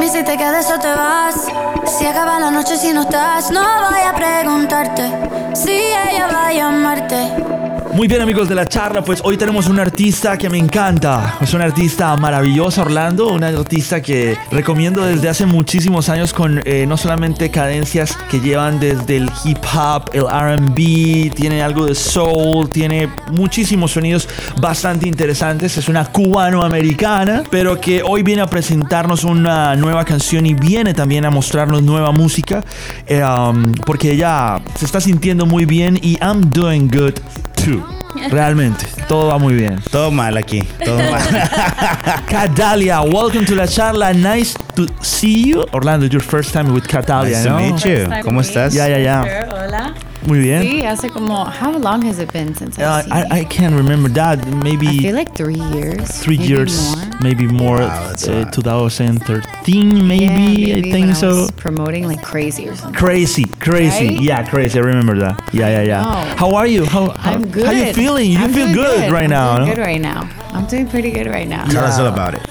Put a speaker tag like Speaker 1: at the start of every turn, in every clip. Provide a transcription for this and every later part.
Speaker 1: Si te quedas o te vas. Si acaba la noche si no estás, no voy a preguntarte si ella va a llamarte.
Speaker 2: Muy bien amigos de la charla, pues hoy tenemos un artista que me encanta. Es una artista maravillosa, Orlando, una artista que recomiendo desde hace muchísimos años con eh, no solamente cadencias que llevan desde el hip hop, el RB, tiene algo de soul, tiene muchísimos sonidos bastante interesantes. Es una cubano-americana, pero que hoy viene a presentarnos una nueva canción y viene también a mostrarnos nueva música, eh, um, porque ella se está sintiendo muy bien y I'm doing good Realmente, todo va muy bien.
Speaker 3: Todo mal aquí, todo mal.
Speaker 2: Cadalia, welcome to la charla. Nice to see you. Orlando, your first time with Cadalia,
Speaker 3: Nice to
Speaker 2: ¿no?
Speaker 3: meet you. ¿Cómo estás?
Speaker 2: Ya, ya, ya.
Speaker 4: Hola.
Speaker 2: Muy bien.
Speaker 4: Sí, hace como. How long has it been since
Speaker 2: Uh,
Speaker 4: I've seen
Speaker 2: I, I can't remember that.
Speaker 4: you? I
Speaker 2: Maybe
Speaker 4: feel like three years.
Speaker 2: three
Speaker 4: maybe
Speaker 2: years,
Speaker 4: More.
Speaker 2: maybe more.
Speaker 3: Wow,
Speaker 2: uh, 2013, maybe,
Speaker 4: Yeah, maybe
Speaker 2: I
Speaker 4: when
Speaker 2: think
Speaker 4: I
Speaker 2: so.
Speaker 4: was promoting like crazy or something.
Speaker 2: Crazy, crazy.
Speaker 4: Right?
Speaker 2: Yeah, crazy. I remember that. Yeah, yeah, yeah.
Speaker 4: know.
Speaker 2: How are you? How, how,
Speaker 4: I'm good.
Speaker 2: How you feeling? You
Speaker 4: I'm
Speaker 2: feel
Speaker 4: doing
Speaker 2: good, right
Speaker 4: I'm
Speaker 2: now,
Speaker 4: doing
Speaker 2: no?
Speaker 4: good right now. I'm doing pretty good right now.
Speaker 3: Tell us all about it.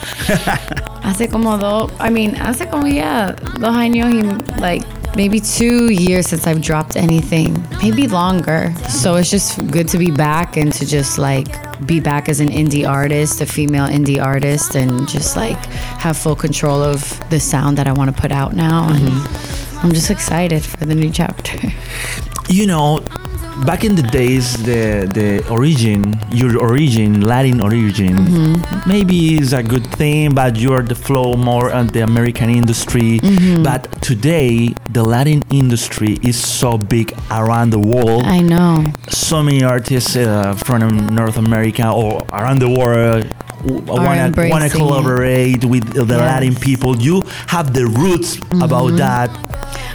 Speaker 4: Hace como dos. I mean, hace como ya dos años y like maybe two years since I've dropped anything. Maybe longer. So it's just good to be back and to just like be back as an indie artist, a female indie artist, and just like have full control of the sound that I want to put out now. And mm-hmm. I'm just excited for the new chapter.
Speaker 2: you know back in the days the the origin your origin latin origin
Speaker 4: Mm-hmm.
Speaker 2: maybe is a good thing but you're the flow more on the american industry
Speaker 4: Mm-hmm.
Speaker 2: but today the latin industry is so big around the world
Speaker 4: I know.
Speaker 2: so many artists uh, from north america or around the world want to
Speaker 4: embracing it.
Speaker 2: collaborate with the
Speaker 4: Yes.
Speaker 2: latin people you have the roots
Speaker 4: Mm-hmm.
Speaker 2: about that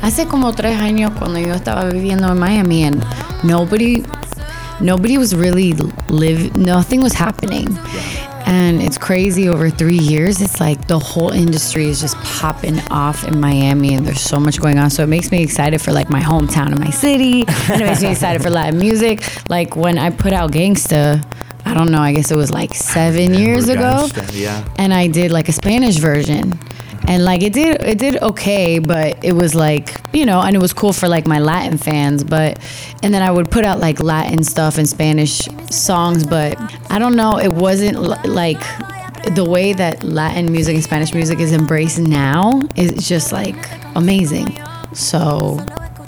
Speaker 4: Hace como tres años cuando yo estaba viviendo en Miami nobody nobody was really live nothing was happening. And it's crazy over three years. It's like the whole industry is just popping off in Miami and there's so much going on. So it makes me excited for like my hometown and my city. And it makes me excited for Latin music. Like when I put out Gangsta, I don't know, I guess it was like seven years ago
Speaker 2: yeah.
Speaker 4: and I did like a Spanish version. And like it did it did okay, but it was like, you know, and it was cool for like my Latin fans, but and then I would put out like Latin stuff and Spanish songs, but I don't know, it wasn't like the way that Latin music and Spanish music is embraced now is just like amazing. So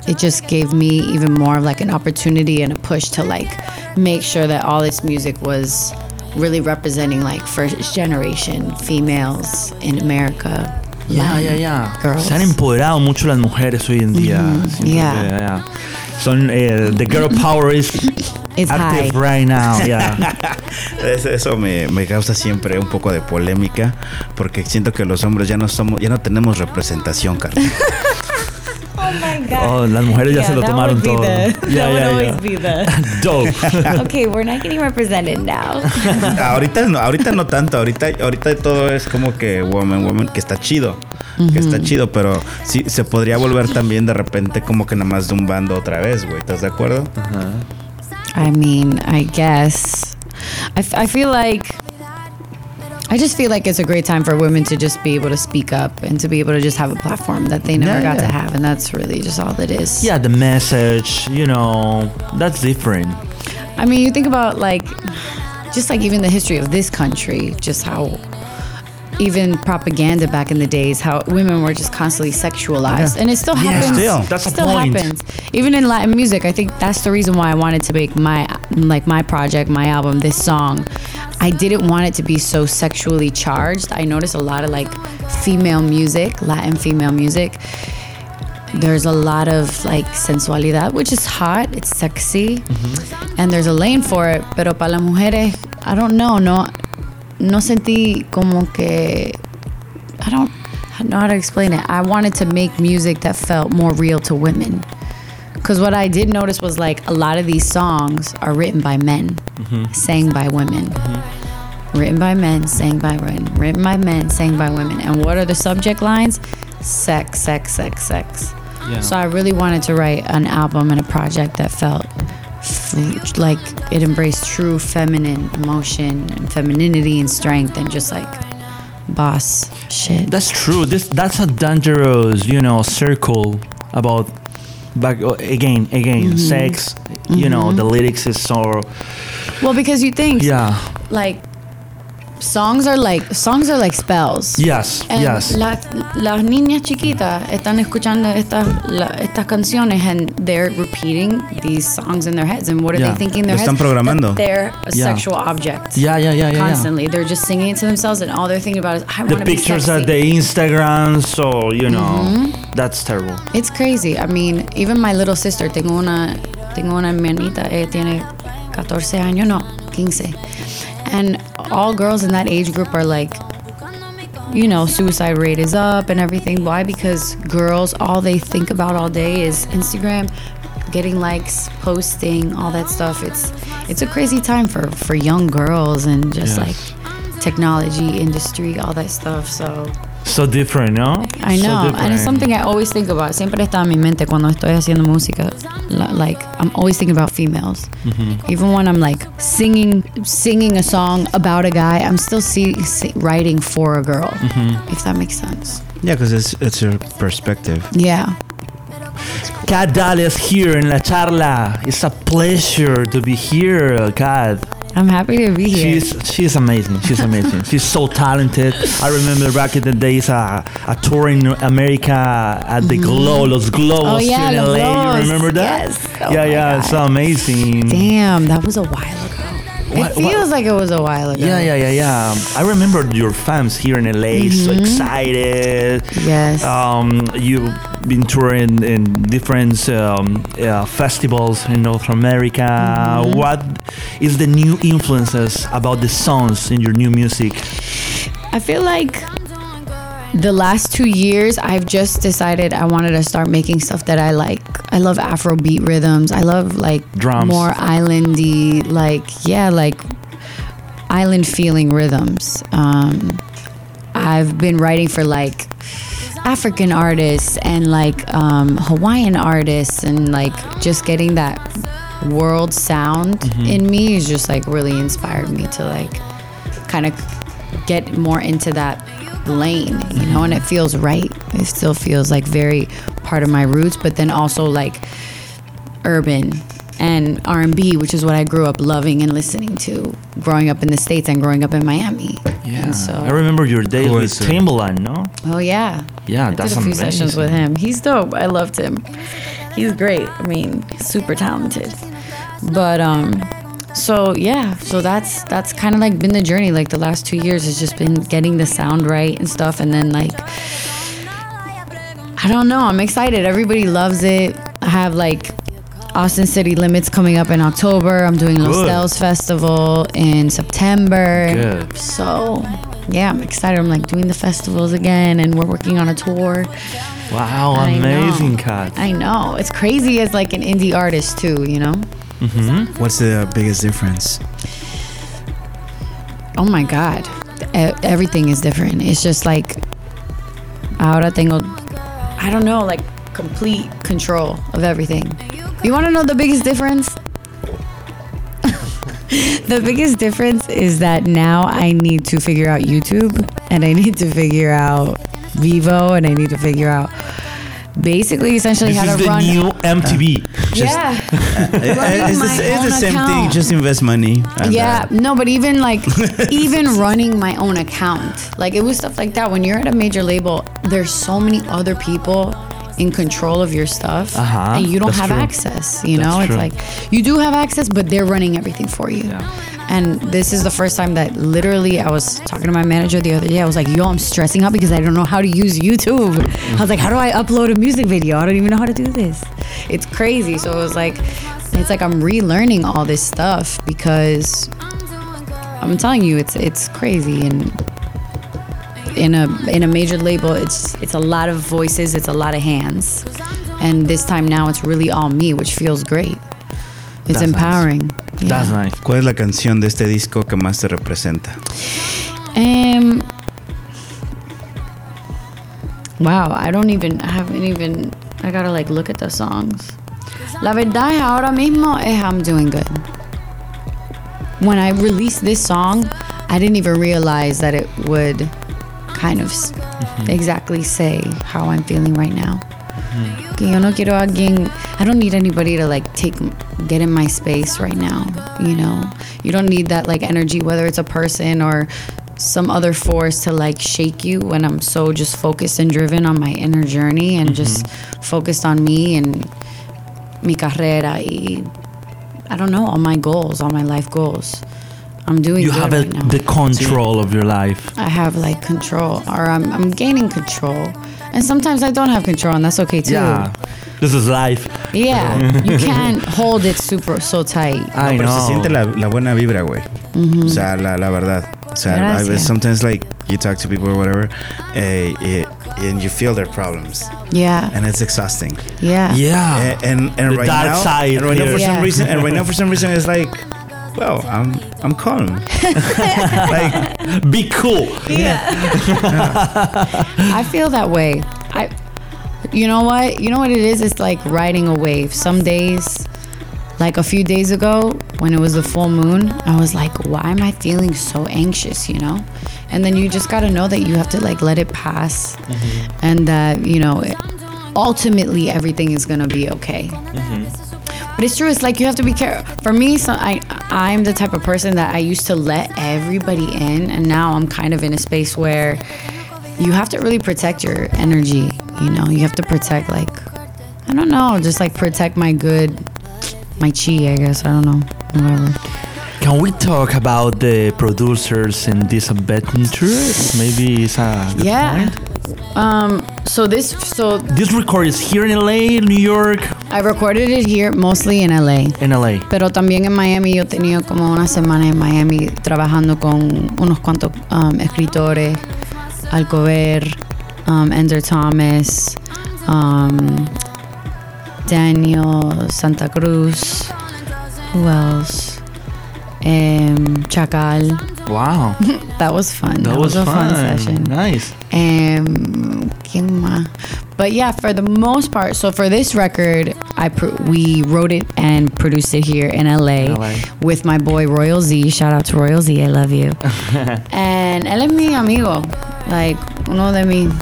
Speaker 4: it just gave me even more of like an opportunity and a push to like make sure that all this music was really representing like first generation females in America.
Speaker 2: Ya, ya, ya. Se han empoderado mucho las mujeres hoy en día. Siento
Speaker 4: yeah.
Speaker 2: que, ya. Son, eh, the girl power is
Speaker 4: It's
Speaker 2: active
Speaker 4: high.
Speaker 2: right now. Yeah.
Speaker 3: Eso, eso me, me causa siempre un poco de polémica porque siento que los hombres ya no somos, ya no tenemos representación, carnal.
Speaker 4: Oh my god.
Speaker 2: Oh, las mujeres ya se lo
Speaker 4: that
Speaker 2: tomaron todo.
Speaker 4: the-
Speaker 2: Ya,
Speaker 4: that would
Speaker 2: ya,
Speaker 4: always
Speaker 2: ya.
Speaker 4: be the
Speaker 2: Dope.
Speaker 4: Okay, we're not getting represented now.
Speaker 3: ahorita no, ahorita no tanto, ahorita, ahorita todo es como que woman, woman, que está chido, que está chido, pero sí se podría volver también de repente como que nada más de un bando otra vez, güey, ¿estás de acuerdo?
Speaker 4: I mean, I guess. I, f- I feel like. I just feel like it's a great time for women to just be able to speak up and to be able to just have a platform that they never
Speaker 2: Yeah,
Speaker 4: got to have. And that's really just all it is.
Speaker 2: yeah, the message, you know, that's different.
Speaker 4: I mean, you think about like, just like even the history of this country, just how even propaganda back in the days, how women were just constantly sexualized,
Speaker 2: Yeah.
Speaker 4: and it still
Speaker 3: Yeah.
Speaker 4: happens.
Speaker 3: Still.
Speaker 2: That's the
Speaker 4: still
Speaker 2: point.
Speaker 4: happens. Even in Latin music, I think that's the reason why I wanted to make my like my project, my album, this song. I didn't want it to be so sexually charged. I noticed a lot of like female music, Latin female music. There's a lot of like sensualidad, which is hot. It's sexy, mm-hmm. and there's a lane for it. Pero para las mujeres, I don't know. No, no sentí como que I don't know how to explain it. I wanted to make music that felt more real to women. Because what I did notice was like a lot of these songs are written by men, mm-hmm. sang by women. Mm-hmm. Written by men, sang by women. Written by men, sang by women. And what are the subject lines? Sex, sex, sex, sex.
Speaker 2: Yeah.
Speaker 4: So I really wanted to write an album and a project that felt f- like it embraced true feminine emotion and femininity and strength and just like boss shit.
Speaker 2: That's true. This that's a dangerous, you know, circle about back uh, again, again,
Speaker 4: Mm-hmm.
Speaker 2: sex. You know, the lyrics is so
Speaker 4: Well, because you think
Speaker 2: yeah.
Speaker 4: like songs are like songs are like spells.
Speaker 2: Yes,
Speaker 4: And
Speaker 2: yes.
Speaker 4: Las, las niñas chiquitas están escuchando estas la- estas canciones and they're repeating these songs in their heads. And what are
Speaker 2: Yeah.
Speaker 4: they thinking in their
Speaker 3: Lo
Speaker 4: heads?
Speaker 3: están programando.
Speaker 4: That they're a
Speaker 2: Yeah.
Speaker 4: sexual object.
Speaker 2: Yeah, yeah, yeah, yeah, yeah.
Speaker 4: Constantly, they're just singing it to themselves, and all they're thinking about is, "I
Speaker 2: The
Speaker 4: want to be
Speaker 2: pictures
Speaker 4: sexy."
Speaker 2: at the Instagram, so you know,
Speaker 4: Mm-hmm.
Speaker 2: that's terrible.
Speaker 4: It's crazy. I mean, even my little sister, tengo una, tengo una hermanita, ella tiene 14 años, no, 15. And all girls in that age group are like, you know, suicide rate is up and everything. Why? Because girls, all they think about all day is Instagram, getting likes, posting, all that stuff. It's it's a crazy time for for young girls and just
Speaker 2: Yes.
Speaker 4: like technology industry, all that stuff. So
Speaker 2: So different, no?
Speaker 4: I
Speaker 2: So
Speaker 4: know, and it's something I always think about. Siempre está en mi mente cuando estoy haciendo música. Like I'm always thinking about females.
Speaker 2: Mm-hmm.
Speaker 4: Even when I'm like singing, singing a song about a guy, I'm still see, see, writing for a girl.
Speaker 2: Mm-hmm.
Speaker 4: If that makes sense.
Speaker 3: Yeah, because it's, it's your perspective.
Speaker 4: Yeah.
Speaker 2: Kat Dahl is here in La Charla. It's a pleasure to be here, Kat.
Speaker 4: I'm happy to be here.
Speaker 2: She's she's amazing. She's amazing. she's so talented. I remember back in the days, uh, a tour in America at the Glow, Los Globos
Speaker 4: Mm-hmm. Oh, yeah,
Speaker 2: in
Speaker 4: Los
Speaker 2: LA.
Speaker 4: Globos.
Speaker 2: You remember that?
Speaker 4: Yes. Oh,
Speaker 2: yeah, yeah. It's so amazing.
Speaker 4: Damn, that was a while ago.
Speaker 2: What-
Speaker 4: it feels
Speaker 2: what-
Speaker 4: like it was a while ago.
Speaker 2: Yeah, yeah, yeah, yeah. I remember your fans here in LA, so
Speaker 4: Mm-hmm.
Speaker 2: excited.
Speaker 4: Yes.
Speaker 2: Um, you've been touring in different um, uh, festivals in North America.
Speaker 4: Mm-hmm.
Speaker 2: What is the new influences about the songs in your new music?
Speaker 4: I feel like the last two years, I've just decided I wanted to start making stuff that I like. I love Afrobeat rhythms. I love like
Speaker 2: Drums.
Speaker 4: more islandy, like yeah, like island feeling rhythms. Um, I've been writing for like African artists and like um, Hawaiian artists, and like just getting that world sound in me is just like really inspired me to like kind of get more into that lane, you know, and it feels right. It still feels like very part of my roots, but then also like urban and R&B, which is what I grew up loving and listening to growing up in the States and growing up in Miami. And so,
Speaker 2: I remember your days
Speaker 3: Who
Speaker 2: with
Speaker 3: is?
Speaker 2: Timbaland, no?
Speaker 4: oh yeah.
Speaker 2: Yeah,
Speaker 4: I
Speaker 2: that's
Speaker 4: did a few sessions with him. He's dope. I loved him. He's great. I mean, super talented. But um so yeah, so that's that's kind of like been the journey like the last 2 years has just been getting the sound right and stuff and then like I don't know, I'm excited. Everybody loves it. I have like Austin City Limits coming up in October. I'm doing Los
Speaker 2: Good.
Speaker 4: Dells Festival in September.
Speaker 2: Good.
Speaker 4: So, yeah, I'm excited. I'm like doing the festivals again and we're working on a tour.
Speaker 2: Wow,
Speaker 4: I know.
Speaker 2: amazing, Kat.
Speaker 4: I know. It's crazy as like an indie artist too, you know? Mm-hmm.
Speaker 3: What's the biggest difference?
Speaker 4: Oh my God. E- everything is different. It's just like, ahora tengo, I don't know, like complete control of everything. You want to know the biggest difference? the biggest difference is that now I need to figure out YouTube and I need to figure out Vevo and I need to figure out basically essentially
Speaker 2: This
Speaker 4: how
Speaker 2: is
Speaker 4: to
Speaker 2: the
Speaker 4: run.
Speaker 2: new MTV.
Speaker 4: yeah.
Speaker 3: it's the,
Speaker 4: my
Speaker 3: it's the
Speaker 4: own
Speaker 3: same thing. Just invest money.
Speaker 4: Yeah,
Speaker 3: uh,
Speaker 4: no, but even like even running my own account, like it was stuff like that. When you're at a major label, there's so many other people in control of your stuff,
Speaker 2: Uh-huh,
Speaker 4: and you don't
Speaker 2: that's
Speaker 4: have
Speaker 2: true.
Speaker 4: access. You know,
Speaker 2: That's
Speaker 4: it's
Speaker 2: true.
Speaker 4: like you do have access, but they're running everything for you. And this is the first time that literally I was talking to my manager the other day. I was like, "Yo, I'm stressing out because I don't know how to use YouTube." I was like, "How do I upload a music video? I don't even know how to do this." It's crazy. So it was like, it's like I'm relearning all this stuff because I'm telling you, it's it's crazy and in a in a major label, it's it's a lot of voices, it's a lot of hands, and this time now it's really all me, which feels great. It's
Speaker 2: That's nice.
Speaker 4: empowering. Yeah.
Speaker 2: That's nice.
Speaker 3: ¿Cuál es la canción de este disco que más te representa?
Speaker 4: Um. Wow, I don't even, I haven't even, I gotta like look at the songs. La verdad es ahora mismo es I'm doing good. When I released this song, I didn't even realize that it would kind of s mm-hmm. exactly say how I'm feeling right now. Mm-hmm. Que yo no quiero alguien. I don't need anybody to like take get in my space right now. You know, you don't need that like energy, whether it's a person or some other force to like shake you when I'm so just focused and driven on my inner journey and mm-hmm. just focused on me and mi carrera y I don't know all my goals, all my life goals. I'm doing.
Speaker 2: You
Speaker 4: good
Speaker 2: have a,
Speaker 4: right now.
Speaker 2: the control of your life.
Speaker 4: I have like control, or I'm I'm gaining control, and sometimes I don't have control, and that's okay too.
Speaker 2: Yeah. This is life.
Speaker 4: Yeah, you can't hold it super so tight.
Speaker 2: I
Speaker 3: Pero se
Speaker 2: know.
Speaker 3: siente la, la buena vibra, güey. O sea, la, la verdad. O sea, I- sometimes like you talk to people or whatever, eh, eh, and you feel their problems,
Speaker 4: Yeah,
Speaker 3: and it's exhausting.
Speaker 4: yeah,
Speaker 2: Yeah.
Speaker 3: And and, and
Speaker 2: The
Speaker 3: right
Speaker 2: dark
Speaker 3: now,
Speaker 2: side
Speaker 3: and right now for
Speaker 4: Yeah.
Speaker 3: some reason, and right now for some reason, it's like, well, I'm I'm calm. like
Speaker 2: Be cool. Yeah.
Speaker 4: I feel that way. I, you know what? You know what it is? It's like riding a wave. Some days, like a few days ago, when it was the full moon, I was like, why am I feeling so anxious? You know, and then you just gotta know that you have to like let it pass, mm-hmm. and that you know, ultimately everything is gonna be okay. Mm-hmm. But it's true. It's like you have to be careful. For me, so I I'm the type of person that I used to let everybody in, and now I'm kind of in a space where you have to really protect your energy. You know, you have to protect like I don't know, just like protect my good, my chi. I guess I don't know, whatever.
Speaker 2: Can we talk about the producers in this adventure? Maybe it's a good
Speaker 4: Yeah.
Speaker 2: point.
Speaker 4: Um. So this. So
Speaker 2: This record is here in LA, New York,
Speaker 4: I recorded it here, mostly in LA.
Speaker 2: in LA.
Speaker 4: Pero también en Miami yo tenía como una semana en Miami trabajando con unos cuantos um, escritores, Alcover, um, Ender Thomas, um, Daniel Santa Cruz, who else? Um, Chacal.
Speaker 2: Wow,
Speaker 4: That was fun.
Speaker 2: that was
Speaker 4: a
Speaker 2: fun.
Speaker 4: fun session.
Speaker 2: Nice.
Speaker 4: Um. But yeah, for the most part, so for this record, I pr- we wrote it and produced it here in LA,
Speaker 2: LA.
Speaker 4: with my boy Royal Z. Shout out to Royal Z, I love you. and él es mi amigo, like uno de mis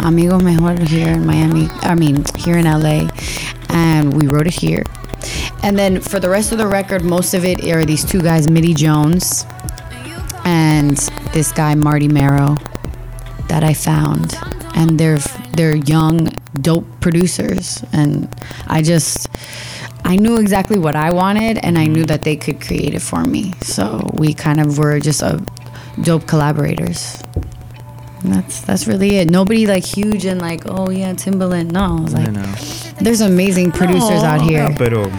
Speaker 4: amigos mejor here in Miami. I mean, here in LA, and we wrote it here. And then for the rest of the record, most of it are these two guys, Mitty Jones and this guy Marty Marrow that I found, and they're they're young, dope producers, and I just I knew exactly what I wanted, and I knew that they could create it for me. So we kind of were just a dope collaborators. And that's that's really it. Nobody like huge and like oh yeah Timbaland. No, it's
Speaker 2: I
Speaker 4: like
Speaker 2: know.
Speaker 4: there's amazing producers out here.
Speaker 3: No, pero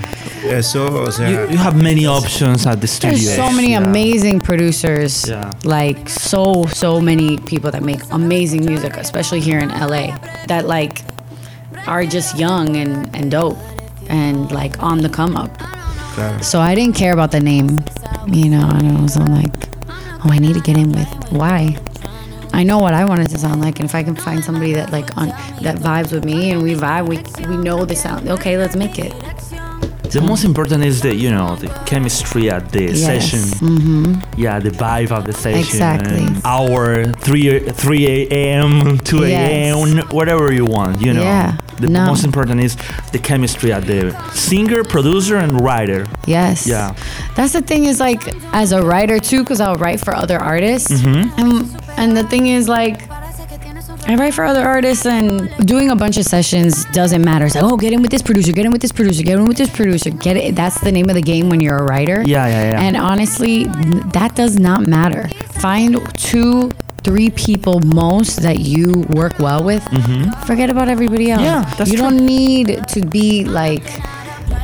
Speaker 3: eso, o sea,
Speaker 2: You, you have many options at the studio.
Speaker 4: There's so many
Speaker 2: Yeah.
Speaker 4: amazing producers.
Speaker 2: Yeah.
Speaker 4: Like so so many people that make amazing music, especially here in LA, that like are just young and, and dope and like on the come up.
Speaker 3: claro.
Speaker 4: So I didn't care about the name. You know, I don't know. So I'm like, oh I need to get in with why? I know what I want it to sound like, and if I can find somebody that like on that vibes with me and we vibe, we we know the sound. Okay, let's make it.
Speaker 2: The most important is the you know the chemistry at the
Speaker 4: Yes.
Speaker 2: session.
Speaker 4: Mm-hmm.
Speaker 2: Yeah, the vibe of the session.
Speaker 4: Exactly.
Speaker 2: Hour three three a.m. two a.m. whatever you want. You know.
Speaker 4: Yeah.
Speaker 2: The
Speaker 4: No.
Speaker 2: most important is the chemistry at the singer, producer, and writer.
Speaker 4: Yes.
Speaker 2: Yeah.
Speaker 4: That's the thing is like as a writer too, because I'll write for other artists.
Speaker 2: Mm-hmm.
Speaker 4: And and the thing is like I write for other artists and doing a bunch of sessions doesn't matter. It's like, oh, get in with this producer, get in with this producer, get in with this producer. Get it. That's the name of the game when you're a writer.
Speaker 2: Yeah, yeah, yeah.
Speaker 4: And honestly, that does not matter. Find two, three people most that you work well with. Forget about everybody else.
Speaker 2: Mm-hmm. Yeah, that's
Speaker 4: you
Speaker 2: true.
Speaker 4: don't need to be like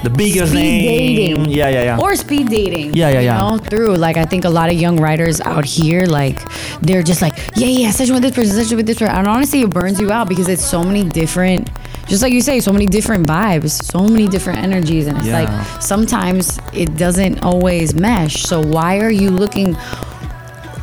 Speaker 2: The biggest
Speaker 4: speed
Speaker 2: name.
Speaker 4: dating.
Speaker 2: Yeah, yeah, yeah.
Speaker 4: Or speed dating.
Speaker 2: Yeah, yeah,
Speaker 4: you
Speaker 2: yeah.
Speaker 4: Know, through like I think a lot of young writers out here, like they're just like, yeah, yeah, session with this person, session with this person. And honestly, it burns you out because it's so many different. Just like you say, so many different vibes, so many different energies, and it's
Speaker 2: Yeah.
Speaker 4: like sometimes it doesn't always mesh. So why are you looking?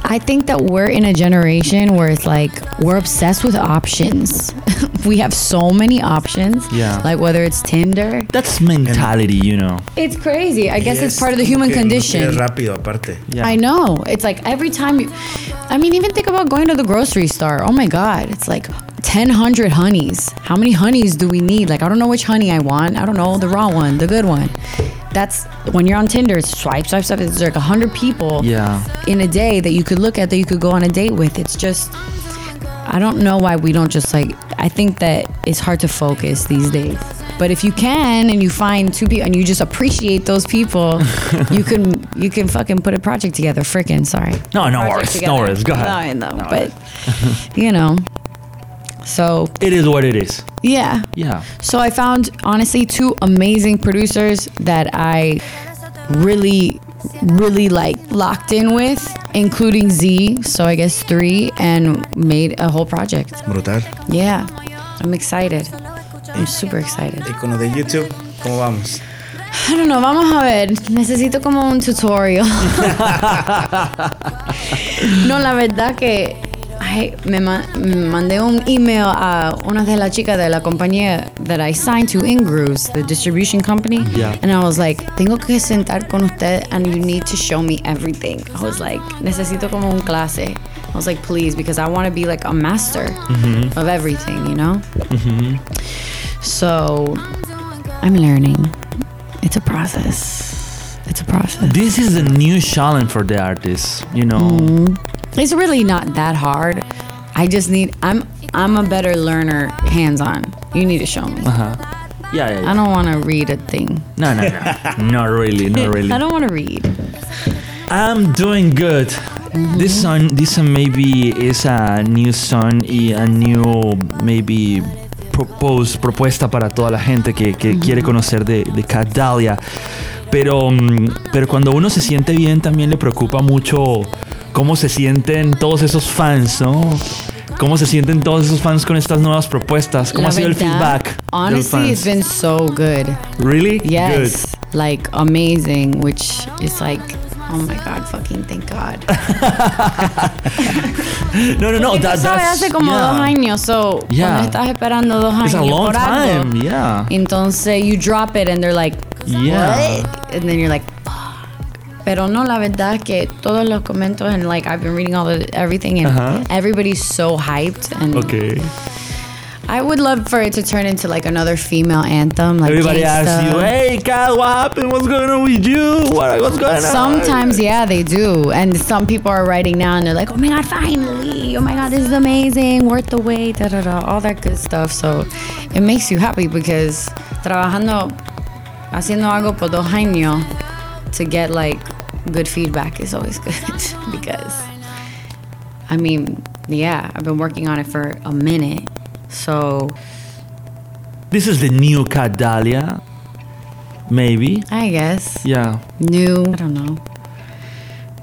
Speaker 4: I think that we're in a generation where it's like we're obsessed with options. we have so many options.
Speaker 2: Yeah.
Speaker 4: Like whether it's Tinder.
Speaker 2: That's mentality, you know.
Speaker 4: It's crazy. I guess it's part of the human
Speaker 3: que
Speaker 4: condition.
Speaker 3: quieres rápido, aparte.
Speaker 2: Yeah.
Speaker 4: I know. It's like every time you, I mean, even think about going to the grocery store. Oh my God. It's like 10, 100 honeys. How many honeys do we need? Like, I don't know which honey I want. I don't know. The raw one, the good one. That's when you're on Tinder, it's swipe, swipe, swipe. There's like 100 people
Speaker 2: Yeah.
Speaker 4: in a day that you could look at that you could go on a date with. It's just, I don't know why we don't just like, I think that it's hard to focus these days. But if you can and you find two people and you just appreciate those people, you can you can fucking put a project together. Freaking sorry.
Speaker 2: No, no
Speaker 4: Project
Speaker 2: worries.
Speaker 4: together.
Speaker 2: No worries. Go ahead.
Speaker 4: No, I know, but you know. So
Speaker 2: It is what it is.
Speaker 4: yeah.
Speaker 2: Yeah.
Speaker 4: So I found honestly two amazing producers that I really, really like locked in with, including Z. So I guess three, and made a whole project.
Speaker 3: Brutal.
Speaker 4: Yeah, I'm excited. I'm super excited.
Speaker 3: Y con lo de YouTube, ¿cómo vamos?
Speaker 4: I don't know, vamos a ver. Necesito como un tutorial. no, la verdad que ay, me, ma- me mandé un email a una de las chicas de la compañía that I signed to Ingrooves, the distribution company.
Speaker 2: Yeah.
Speaker 4: And I was like, tengo que sentar con usted and you need to show me everything. I was like, necesito como un clase. I was like, please, because I want to be like a master of everything, you know? So I'm learning. It's a process. It's a process.
Speaker 2: This is a new challenge for the artists, you know.
Speaker 4: Mm-hmm. It's really not that hard. I just need I'm I'm a better learner hands on. You need to show me.
Speaker 2: Uh-huh. Yeah, yeah, yeah.
Speaker 4: I don't want to read a thing.
Speaker 2: No, no, no. not really, not really.
Speaker 4: I don't want to read.
Speaker 2: I'm doing good. This song, this song maybe is a new song y a new maybe propose, propuesta para toda la gente que, que quiere conocer de, de Kat Dahlia. Pero, mm, pero cuando uno se siente bien también le preocupa mucho cómo se sienten todos esos fans, ¿no? ¿Cómo se sienten todos esos fans con estas nuevas propuestas? ¿Cómo
Speaker 4: La
Speaker 2: ha sido el
Speaker 4: verdad,
Speaker 2: feedback? de los
Speaker 4: Honestly, it's been so good.
Speaker 2: Really?
Speaker 4: Yes. Like amazing, which is like, oh my God, fucking thank God.
Speaker 2: Good. No, no, no. That,
Speaker 4: Tú sabes, hace como
Speaker 2: yeah.
Speaker 4: dos años, so
Speaker 2: Yeah.
Speaker 4: cuando estás esperando dos
Speaker 2: It's
Speaker 4: años
Speaker 2: a long
Speaker 4: por algo,
Speaker 2: time. Yeah.
Speaker 4: entonces you drop it and they're like,
Speaker 2: Yeah.
Speaker 4: what? And then you're like, fuck. Pero no, la verdad que todos los comentarios and like I've been reading all the everything and
Speaker 2: Uh-huh.
Speaker 4: everybody's so hyped and
Speaker 2: Okay.
Speaker 4: I would love for it to turn into like another female anthem. Like
Speaker 2: Everybody asks you, hey, Kat, what happened? What's going on with you? What, what's going on?
Speaker 4: Sometimes, yeah, they do. And some people are writing now and they're like, oh my God, finally. Oh my God, this is amazing. Worth the wait, da da da. All that good stuff. So it makes you happy because trabajando, haciendo algo por dos años to get like good feedback is always good because, I mean, yeah, I've been working on it for a minute. So
Speaker 2: This is the new Kat Dahlia. Maybe.
Speaker 4: I guess
Speaker 2: Yeah.
Speaker 4: new, I don't know.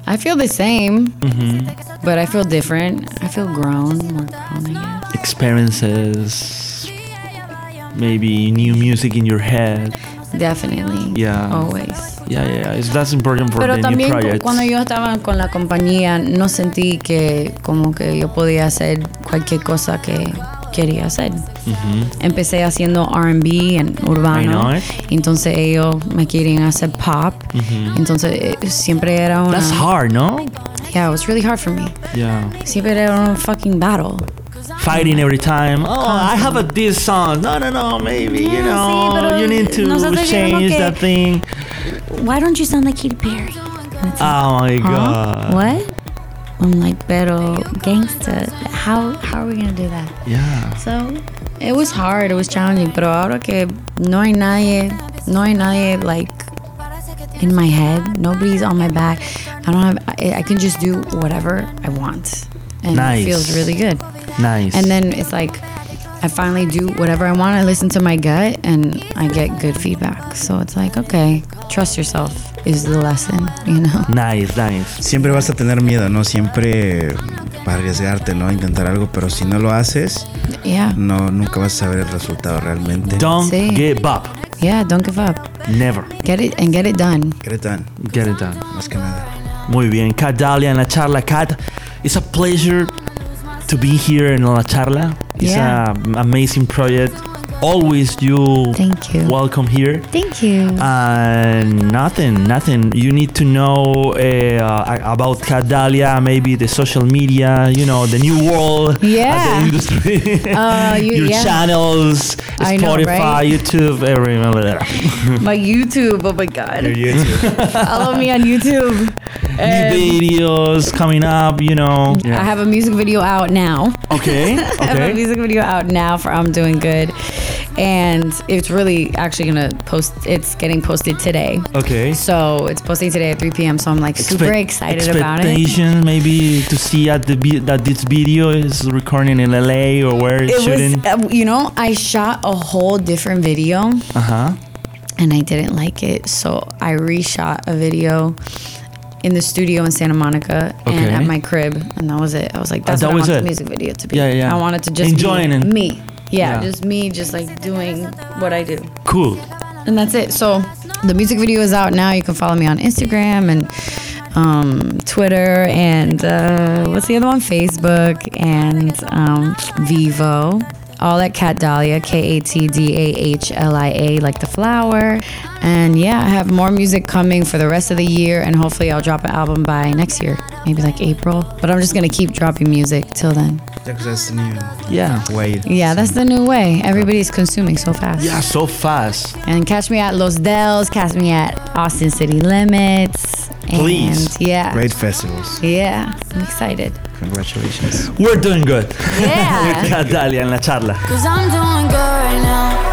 Speaker 4: I feel the same, Mhm. but I feel different. I feel grown, more grown, I guess.
Speaker 2: Experiences. Maybe new music in your head.
Speaker 4: Definitely.
Speaker 2: Yeah.
Speaker 4: Always.
Speaker 2: Yeah, yeah, yeah. It's, that's important for
Speaker 4: Pero
Speaker 2: the new
Speaker 4: también
Speaker 2: projects.
Speaker 4: cuando yo estaba con la compañía no sentí que como que yo podía hacer cualquier cosa que quería hacer. Empecé haciendo R&B en urbano. Entonces ellos me quieren hacer pop. Entonces eh, siempre era una
Speaker 2: That's hard, no?
Speaker 4: Yeah, it was really hard for me.
Speaker 2: Yeah.
Speaker 4: Siempre era un fucking battle.
Speaker 2: Fighting every time. Oh, I have a this song. No, no, no. Maybe you
Speaker 4: Yeah,
Speaker 2: know
Speaker 4: sí,
Speaker 2: you need to change that thing.
Speaker 4: Why don't you sound like Katy Perry? Like,
Speaker 2: Oh my
Speaker 4: huh?
Speaker 2: god.
Speaker 4: What? I'm like, pero gangsta. How how are we gonna do that?
Speaker 2: Yeah.
Speaker 4: So it was hard. It was challenging. Pero ahora que no hay nadie, no hay nadie like in my head. Nobody's on my back. I don't have. I, I can just do whatever I want, and
Speaker 2: Nice.
Speaker 4: it feels really good.
Speaker 2: Nice.
Speaker 4: And then it's like I finally do whatever I want. I listen to my gut and I get good feedback. So it's like, okay, trust yourself is the lesson, you know?
Speaker 2: nice, nice.
Speaker 3: Siempre vas a tener miedo, ¿no? Siempre para arriesgarte, ¿no? Intentar algo, pero si no lo haces,
Speaker 4: Yeah.
Speaker 3: no, nunca vas a ver el resultado realmente.
Speaker 2: Don't
Speaker 4: Sí.
Speaker 2: give up.
Speaker 4: Yeah, don't give up.
Speaker 2: Never.
Speaker 4: Get it and get it done.
Speaker 3: Cretan,
Speaker 2: Get it done.
Speaker 3: más que nada.
Speaker 2: Muy bien, Kat Dahlia en la charla. Kat, it's a pleasure to be here in La Charla. It's
Speaker 4: Yeah.
Speaker 2: an amazing project. Always you
Speaker 4: Thank you.
Speaker 2: welcome here.
Speaker 4: Thank you.
Speaker 2: And nothing, nothing. You need to know uh, about Kat Dahlia, maybe the social media, you know, the new world, of
Speaker 4: Yeah.
Speaker 2: the industry,
Speaker 4: Uh, you-
Speaker 2: your
Speaker 4: yeah.
Speaker 2: channels,
Speaker 4: I know,
Speaker 2: Spotify,
Speaker 4: right?
Speaker 2: YouTube, every.
Speaker 4: my YouTube. Oh my God.
Speaker 3: Your YouTube.
Speaker 4: Follow me on YouTube.
Speaker 2: New
Speaker 4: And
Speaker 2: videos coming up, you know.
Speaker 4: I have a music video out now.
Speaker 2: Okay,
Speaker 4: I have a music video out now for I'm Doing Good. And it's really actually gonna post it's getting posted today.
Speaker 2: Okay.
Speaker 4: So it's posting today at 3 p.m. So I'm like super excited about it.
Speaker 2: Expectation maybe to see at the that this video is recording in LA or where it's
Speaker 4: It
Speaker 2: shooting.
Speaker 4: was, uh, you know, I shot a whole different video
Speaker 2: Uh huh.
Speaker 4: and I didn't like it. So I reshot a video in the studio in Santa Monica and at my crib. And that was it. I was like, that's
Speaker 2: that
Speaker 4: what
Speaker 2: was
Speaker 4: I want
Speaker 2: it?
Speaker 4: the music video to be.
Speaker 2: Yeah, yeah.
Speaker 4: I wanted to just
Speaker 2: Enjoying
Speaker 4: me. Yeah,
Speaker 2: Yeah.
Speaker 4: just me, just like doing what I do.
Speaker 2: Cool.
Speaker 4: And that's it. So the music video is out now. You can follow me on Instagram and um, Twitter and uh, what's the other one? Facebook and um, Vevo. All at Kat Dahlia, K A T D A H L I A, like the flower. And yeah, I have more music coming for the rest of the year, and hopefully, I'll drop an album by next year, maybe like April. But I'm just gonna keep dropping music till then.
Speaker 3: Yeah, 'cause that's the new
Speaker 2: Yeah.
Speaker 3: way.
Speaker 4: Yeah, that's the new way. Everybody's consuming so fast.
Speaker 2: Yeah, so fast.
Speaker 4: And catch me at Los Dells, catch me at Austin City Limits.
Speaker 2: Please.
Speaker 4: And yeah.
Speaker 3: Great festivals.
Speaker 4: Yeah, I'm excited.
Speaker 3: Congratulations.
Speaker 2: We're doing good.
Speaker 4: Yeah.
Speaker 2: With Kat Dahlia en la charla.
Speaker 1: Cause I'm doing good right now.